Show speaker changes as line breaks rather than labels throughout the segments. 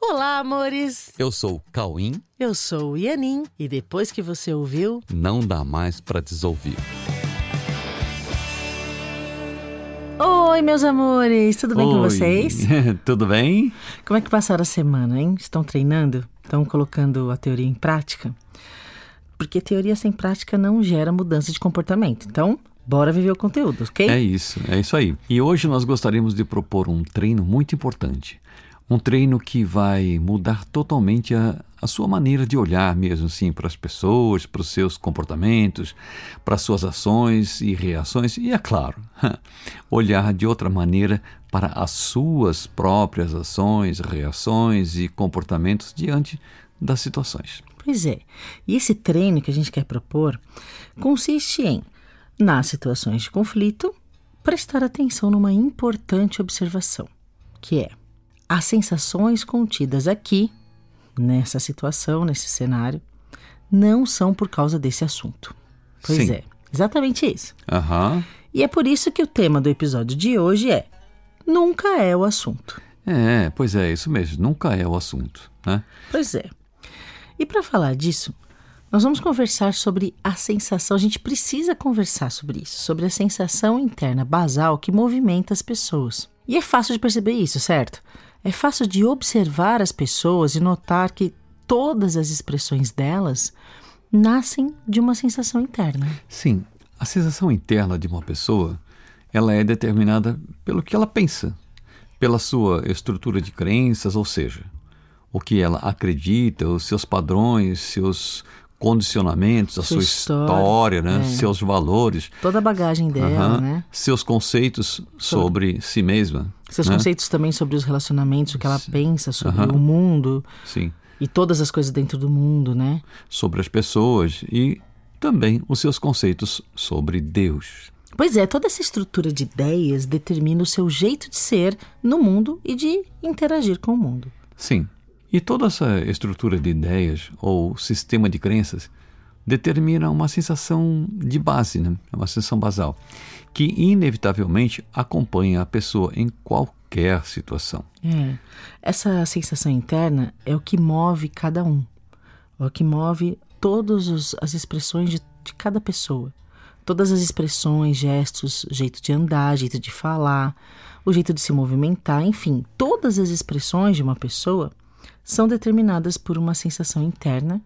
Olá, amores!
Eu sou o Cauim.
Eu sou o Ianin e depois que você ouviu,
não dá mais para desouvir.
Oi, meus amores! Tudo bem
Oi.
com vocês?
Tudo bem?
Como é que passaram a semana, hein? Estão treinando? Estão colocando a teoria em prática? Porque teoria sem prática não gera mudança de comportamento. Então, bora viver o conteúdo, ok?
É isso, é isso aí. E hoje nós gostaríamos de propor um treino muito importante. Um treino que vai mudar totalmente a, a sua maneira de olhar mesmo assim para as pessoas, para os seus comportamentos, para as suas ações e reações e, é claro, olhar de outra maneira para as suas próprias ações, reações e comportamentos diante das situações.
Pois é. E esse treino que a gente quer propor consiste em, nas situações de conflito, prestar atenção numa importante observação, que é as sensações contidas aqui, nessa situação, nesse cenário, não são por causa desse assunto. Pois
Sim.
é, exatamente isso.
Aham.
E é por isso que o tema do episódio de hoje é Nunca é o assunto.
É, pois é, isso mesmo, nunca é o assunto, né?
Pois é. E para falar disso, nós vamos conversar sobre a sensação, a gente precisa conversar sobre isso, sobre a sensação interna basal que movimenta as pessoas. E é fácil de perceber isso, certo? É fácil de observar as pessoas e notar que todas as expressões delas nascem de uma sensação interna.
Sim, a sensação interna de uma pessoa, ela é determinada pelo que ela pensa, pela sua estrutura de crenças, ou seja, o que ela acredita, os seus padrões, seus condicionamentos, a
Sua
sua
história,
história, né?
é.
seus valores,
Toda a bagagem dela, né?
seus conceitos sobre si mesma.
Seus
né?
conceitos também sobre os relacionamentos, o que ela pensa sobre o mundo
Sim,
e todas as coisas dentro do mundo, né?
sobre as pessoas e também os seus conceitos sobre Deus.
Pois é, toda essa estrutura de ideias determina o seu jeito de ser no mundo e de interagir com o mundo.
Sim. E toda essa estrutura de ideias ou sistema de crenças determina uma sensação de base, né? uma sensação basal, que inevitavelmente acompanha a pessoa em qualquer situação.
É. Essa sensação interna é o que move cada um, é o que move todas as expressões de, de cada pessoa. Todas as expressões, gestos, jeito de andar, jeito de falar, o jeito de se movimentar, enfim, todas as expressões de uma pessoa são determinadas por uma sensação interna,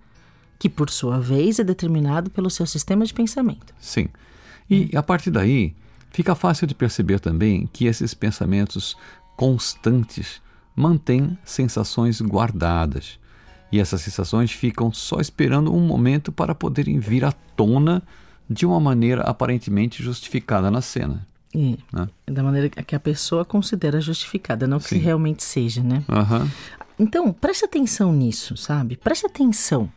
que por sua vez é determinado pelo seu sistema de pensamento.
Sim. E a partir daí, fica fácil de perceber também que esses pensamentos constantes mantêm sensações guardadas. E essas sensações ficam só esperando um momento para poderem vir à tona de uma maneira aparentemente justificada na cena.
É,
Né?
da maneira que a pessoa considera justificada, não que
Sim.
realmente seja, né?
Aham.
Então, preste atenção nisso, sabe? Preste atenção.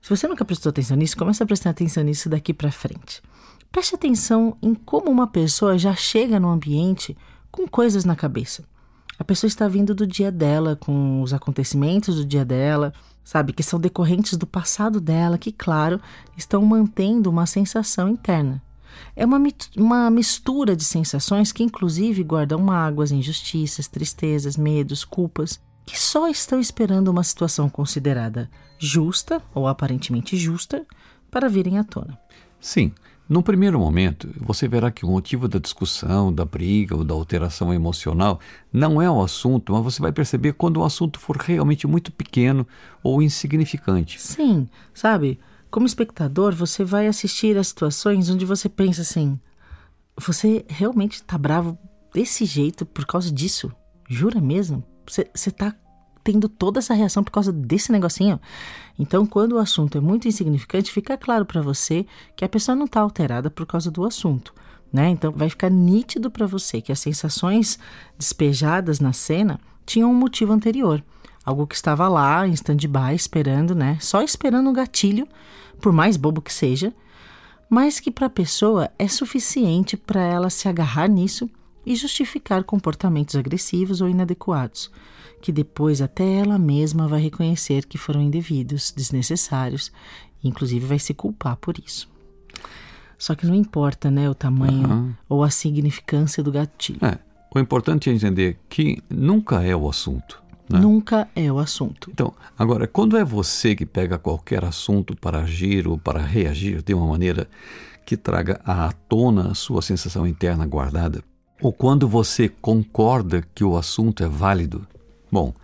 Se você nunca prestou atenção nisso, comece a prestar atenção nisso daqui pra frente. Preste atenção em como uma pessoa já chega no ambiente com coisas na cabeça. A pessoa está vindo do dia dela, com os acontecimentos do dia dela, sabe? Que são decorrentes do passado dela, que, claro, estão mantendo uma sensação interna. É uma, uma mistura de sensações que, inclusive, guardam mágoas, injustiças, tristezas, medos, culpas, que só estão esperando uma situação considerada justa ou aparentemente justa para virem à tona.
Sim. No primeiro momento, você verá que o motivo da discussão, da briga ou da alteração emocional não é o assunto, mas você vai perceber quando o assunto for realmente muito pequeno ou insignificante.
Sim, sabe? Como espectador, você vai assistir a situações onde você pensa assim: você realmente tá bravo desse jeito por causa disso? Jura mesmo? Você, tá tendo toda essa reação por causa desse negocinho? Então, quando o assunto é muito insignificante, fica claro para você que a pessoa não tá alterada por causa do assunto. Né? Então vai ficar nítido para você que as sensações despejadas na cena tinham um motivo anterior. Algo que estava lá em stand-by, esperando, né? Só esperando um gatilho, por mais bobo que seja, mas que para a pessoa é suficiente para ela se agarrar nisso e justificar comportamentos agressivos ou inadequados, que depois até ela mesma vai reconhecer que foram indevidos, desnecessários, e inclusive vai se culpar por isso. Só que não importa, né, o tamanho
Aham.
ou a significância do gatilho.
É, o importante é entender que nunca é o assunto. Né?
Nunca é o assunto.
Então, agora, quando é você que pega qualquer assunto para agir ou para reagir de uma maneira que traga à tona a sua sensação interna guardada, ou quando você concorda que o assunto é válido, bom,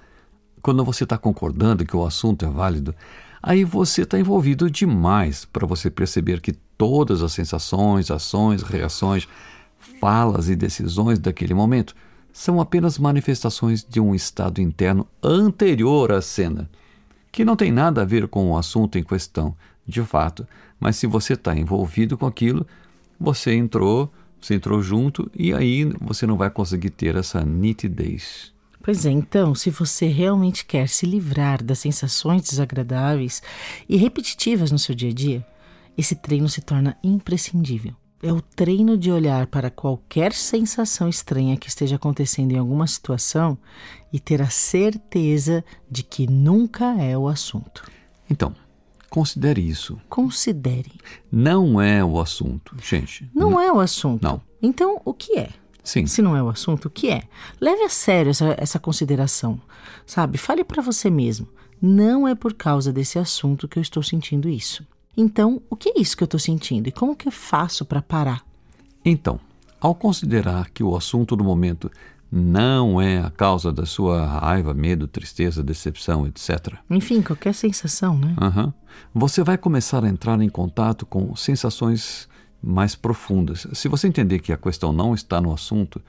quando você está concordando que o assunto é válido, aí você está envolvido demais para você perceber que todas as sensações, ações, reações, falas e decisões daquele momento são apenas manifestações de um estado interno anterior à cena, que não tem nada a ver com o assunto em questão, de fato, mas se você está envolvido com aquilo, você entrou, você entrou junto e aí você não vai conseguir ter essa nitidez.
Pois é, então, se você realmente quer se livrar das sensações desagradáveis e repetitivas no seu dia a dia, esse treino se torna imprescindível é o treino de olhar para qualquer sensação estranha que esteja acontecendo em alguma situação e ter a certeza de que nunca é o assunto.
Então, considere isso.
Considere.
Não é o assunto, gente.
Não, é o assunto.
Não.
Então, o que é?
Sim.
Se não é o assunto, o que é? Leve a sério essa, essa consideração. Sabe? Fale para você mesmo. Não é por causa desse assunto que eu estou sentindo isso. Então, o que é isso que eu estou sentindo e como que eu faço para parar?
Então, ao considerar que o assunto do momento não é a causa da sua raiva, medo, tristeza, decepção, etc.
Enfim, qualquer sensação, né?
Uhum. Você vai começar a entrar em contato com sensações mais profundas. Se você entender que a questão não está no assunto,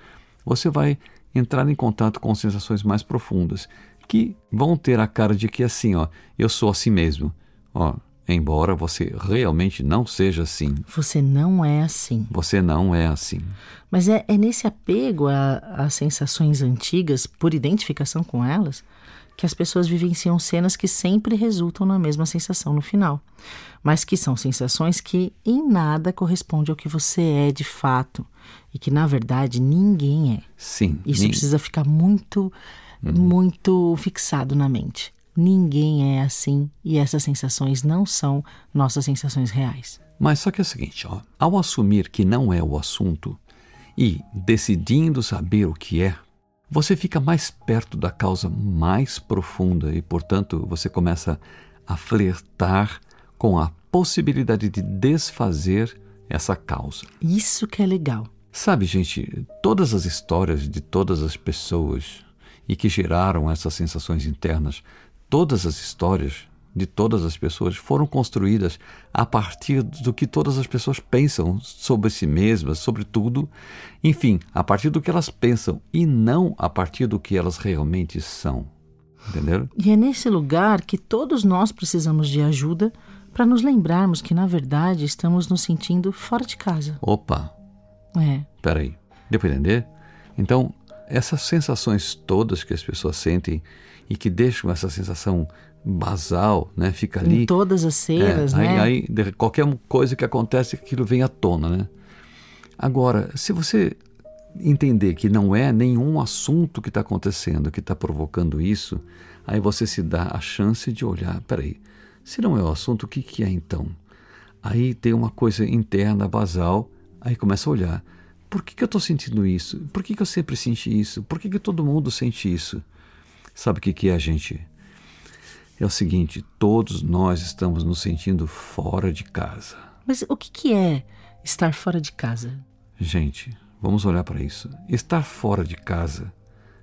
você vai entrar em contato com sensações mais profundas que vão ter a cara de que assim, ó, eu sou assim mesmo. Ó, Embora você realmente não seja assim.
Você não é assim.
Você não é assim.
Mas é, é nesse apego às sensações antigas, por identificação com elas, que as pessoas vivenciam cenas que sempre resultam na mesma sensação no final, mas que são sensações que em nada correspondem ao que você é de fato e que na verdade ninguém é.
Sim.
Isso precisa ficar muito, uhum. muito fixado na mente. Ninguém é assim e essas sensações não são nossas sensações reais.
Mas só que é o seguinte, ó, ao assumir que não é o assunto e decidindo saber o que é, você fica mais perto da causa mais profunda e, portanto, você começa a flertar com a possibilidade de desfazer essa causa.
Isso que é legal.
Sabe, gente, todas as histórias de todas as pessoas e que geraram essas sensações internas todas as histórias de todas as pessoas foram construídas a partir do que todas as pessoas pensam sobre si mesmas, sobre tudo, enfim, a partir do que elas pensam e não a partir do que elas realmente são. Entenderam?
E é nesse lugar que todos nós precisamos de ajuda para nos lembrarmos que, na verdade, estamos nos sentindo fora de casa.
Opa!
É.
Peraí, deu para entender? Então, essas sensações todas que as pessoas sentem e que deixam essa sensação basal, né? Fica ali.
Em todas as cenas,
é,
né?
Aí, aí, qualquer coisa que acontece, aquilo vem à tona, né? Agora, se você entender que não é nenhum assunto que está acontecendo que está provocando isso, aí você se dá a chance de olhar, peraí, se não é o assunto, o que, que é então? Aí tem uma coisa interna, basal, aí começa a olhar. Por que, que eu estou sentindo isso? Por que, que eu sempre senti isso? Por que, que todo mundo sente isso? Sabe o que, que é, gente? É o seguinte: todos nós estamos nos sentindo fora de casa.
Mas o que, que é estar fora de casa?
Gente, vamos olhar para isso. Estar fora de casa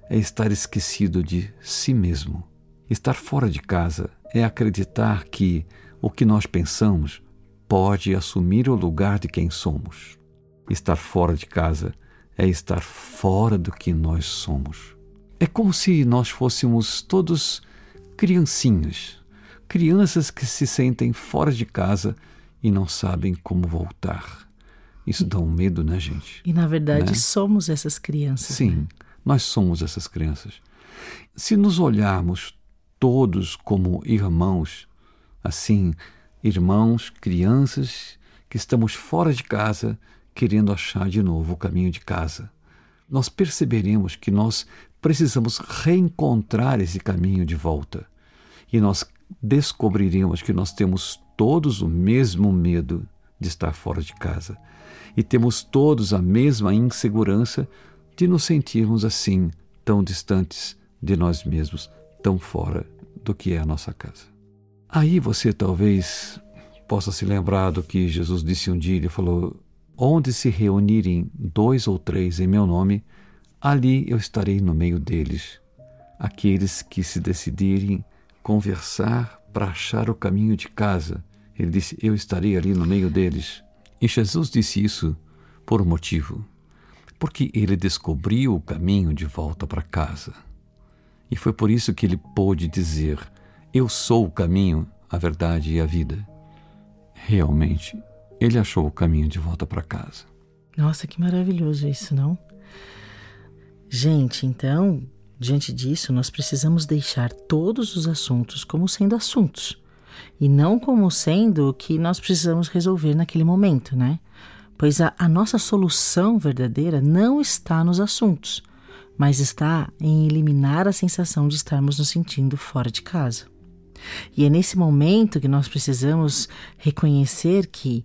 é estar esquecido de si mesmo. Estar fora de casa é acreditar que o que nós pensamos pode assumir o lugar de quem somos. Estar fora de casa é estar fora do que nós somos. É como se nós fôssemos todos criancinhas, crianças que se sentem fora de casa e não sabem como voltar. Isso dá um medo, né, gente?
E na verdade né? somos essas crianças.
Sim,
né?
nós somos essas crianças. Se nos olharmos todos como irmãos, assim, irmãos, crianças que estamos fora de casa querendo achar de novo o caminho de casa, nós perceberemos que nós precisamos reencontrar esse caminho de volta. E nós descobriremos que nós temos todos o mesmo medo de estar fora de casa. E temos todos a mesma insegurança de nos sentirmos assim, tão distantes de nós mesmos, tão fora do que é a nossa casa. Aí você talvez possa se lembrar do que Jesus disse um dia, ele falou: Onde se reunirem dois ou três em meu nome, ali eu estarei no meio deles. Aqueles que se decidirem conversar para achar o caminho de casa, ele disse: Eu estarei ali no meio deles. E Jesus disse isso por um motivo, porque ele descobriu o caminho de volta para casa. E foi por isso que ele pôde dizer: Eu sou o caminho, a verdade e a vida. Realmente, ele achou o caminho de volta para casa.
Nossa, que maravilhoso isso, não? Gente, então, diante disso, nós precisamos deixar todos os assuntos como sendo assuntos e não como sendo o que nós precisamos resolver naquele momento, né? Pois a, a nossa solução verdadeira não está nos assuntos, mas está em eliminar a sensação de estarmos nos sentindo fora de casa. E é nesse momento que nós precisamos reconhecer que,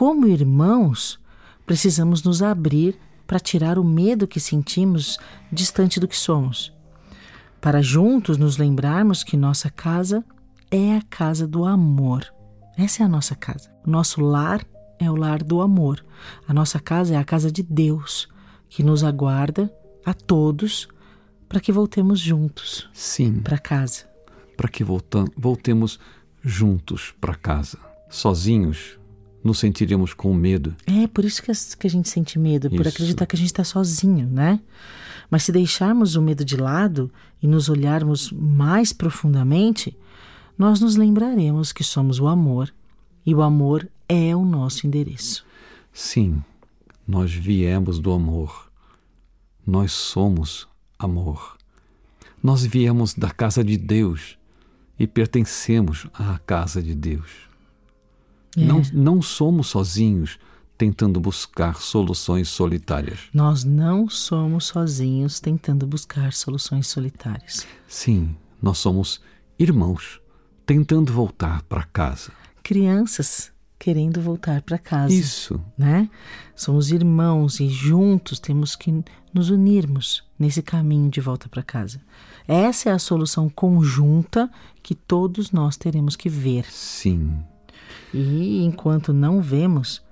como irmãos, precisamos nos abrir para tirar o medo que sentimos distante do que somos, para juntos nos lembrarmos que nossa casa é a casa do amor. Essa é a nossa casa. Nosso lar é o lar do amor. A nossa casa é a casa de Deus, que nos aguarda a todos para que voltemos juntos.
Sim.
Para casa.
Para que voltemos juntos para casa. Sozinhos, nos sentiremos com medo.
É, por isso que a gente sente medo, isso. por acreditar que a gente está sozinho, né? Mas se deixarmos o medo de lado e nos olharmos mais profundamente, nós nos lembraremos que somos o amor e o amor é o nosso endereço.
Sim, nós viemos do amor. Nós somos amor. Nós viemos da casa de Deus e pertencemos à casa de Deus. É. Não, não somos sozinhos tentando buscar soluções solitárias.
Nós não somos sozinhos tentando buscar soluções solitárias.
Sim, nós somos irmãos tentando voltar para casa.
Crianças querendo voltar para casa.
Isso.
Né? Somos irmãos e juntos temos que nos unirmos nesse caminho de volta para casa. Essa é a solução conjunta que todos nós teremos que ver.
Sim.
E enquanto não vemos,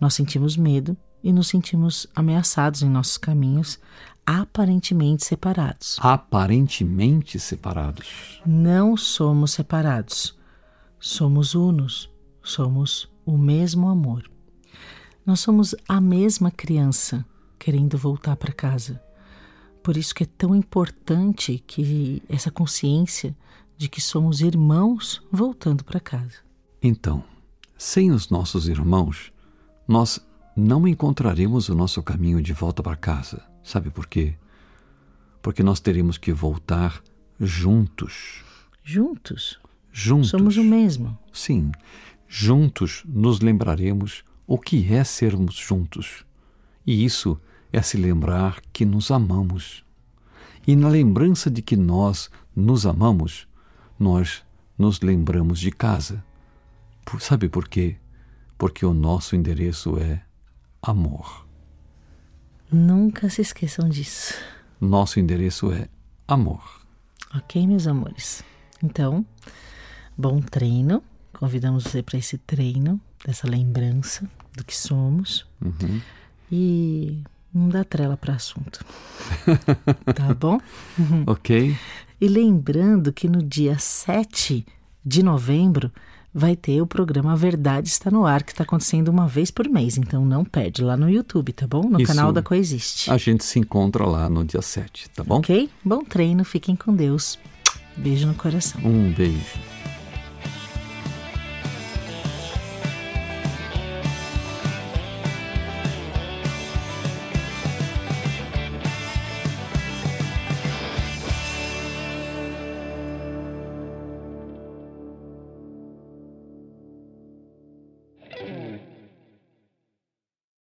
nós sentimos medo e nos sentimos ameaçados em nossos caminhos, aparentemente separados.
Aparentemente separados.
Não somos separados. Somos unos. Somos o mesmo amor. Nós somos a mesma criança querendo voltar para casa. Por isso que é tão importante que essa consciência de que somos irmãos voltando para casa.
Então, sem os nossos irmãos, nós não encontraremos o nosso caminho de volta para casa. Sabe por quê? Porque nós teremos que voltar juntos.
Juntos?
Juntos.
Somos o mesmo.
Sim. Juntos nos lembraremos o que é sermos juntos. E isso é se lembrar que nos amamos. E na lembrança de que nós nos amamos, nós nos lembramos de casa. Sabe por quê? Porque o nosso endereço é amor.
Nunca se esqueçam disso.
Nosso endereço é amor.
Ok, meus amores. Então, bom treino. Convidamos você para esse treino, dessa lembrança do que somos.
Uhum.
E não dá trela para assunto. tá bom?
ok.
E lembrando que no dia 7 de novembro vai ter o programa Verdade Está no Ar, que está acontecendo uma vez por mês. Então não perde lá no YouTube, tá bom? No
Isso.
canal da Coexiste.
A gente se encontra lá no dia 7, tá bom?
Ok? Bom treino, fiquem com Deus. Beijo no coração.
Um beijo.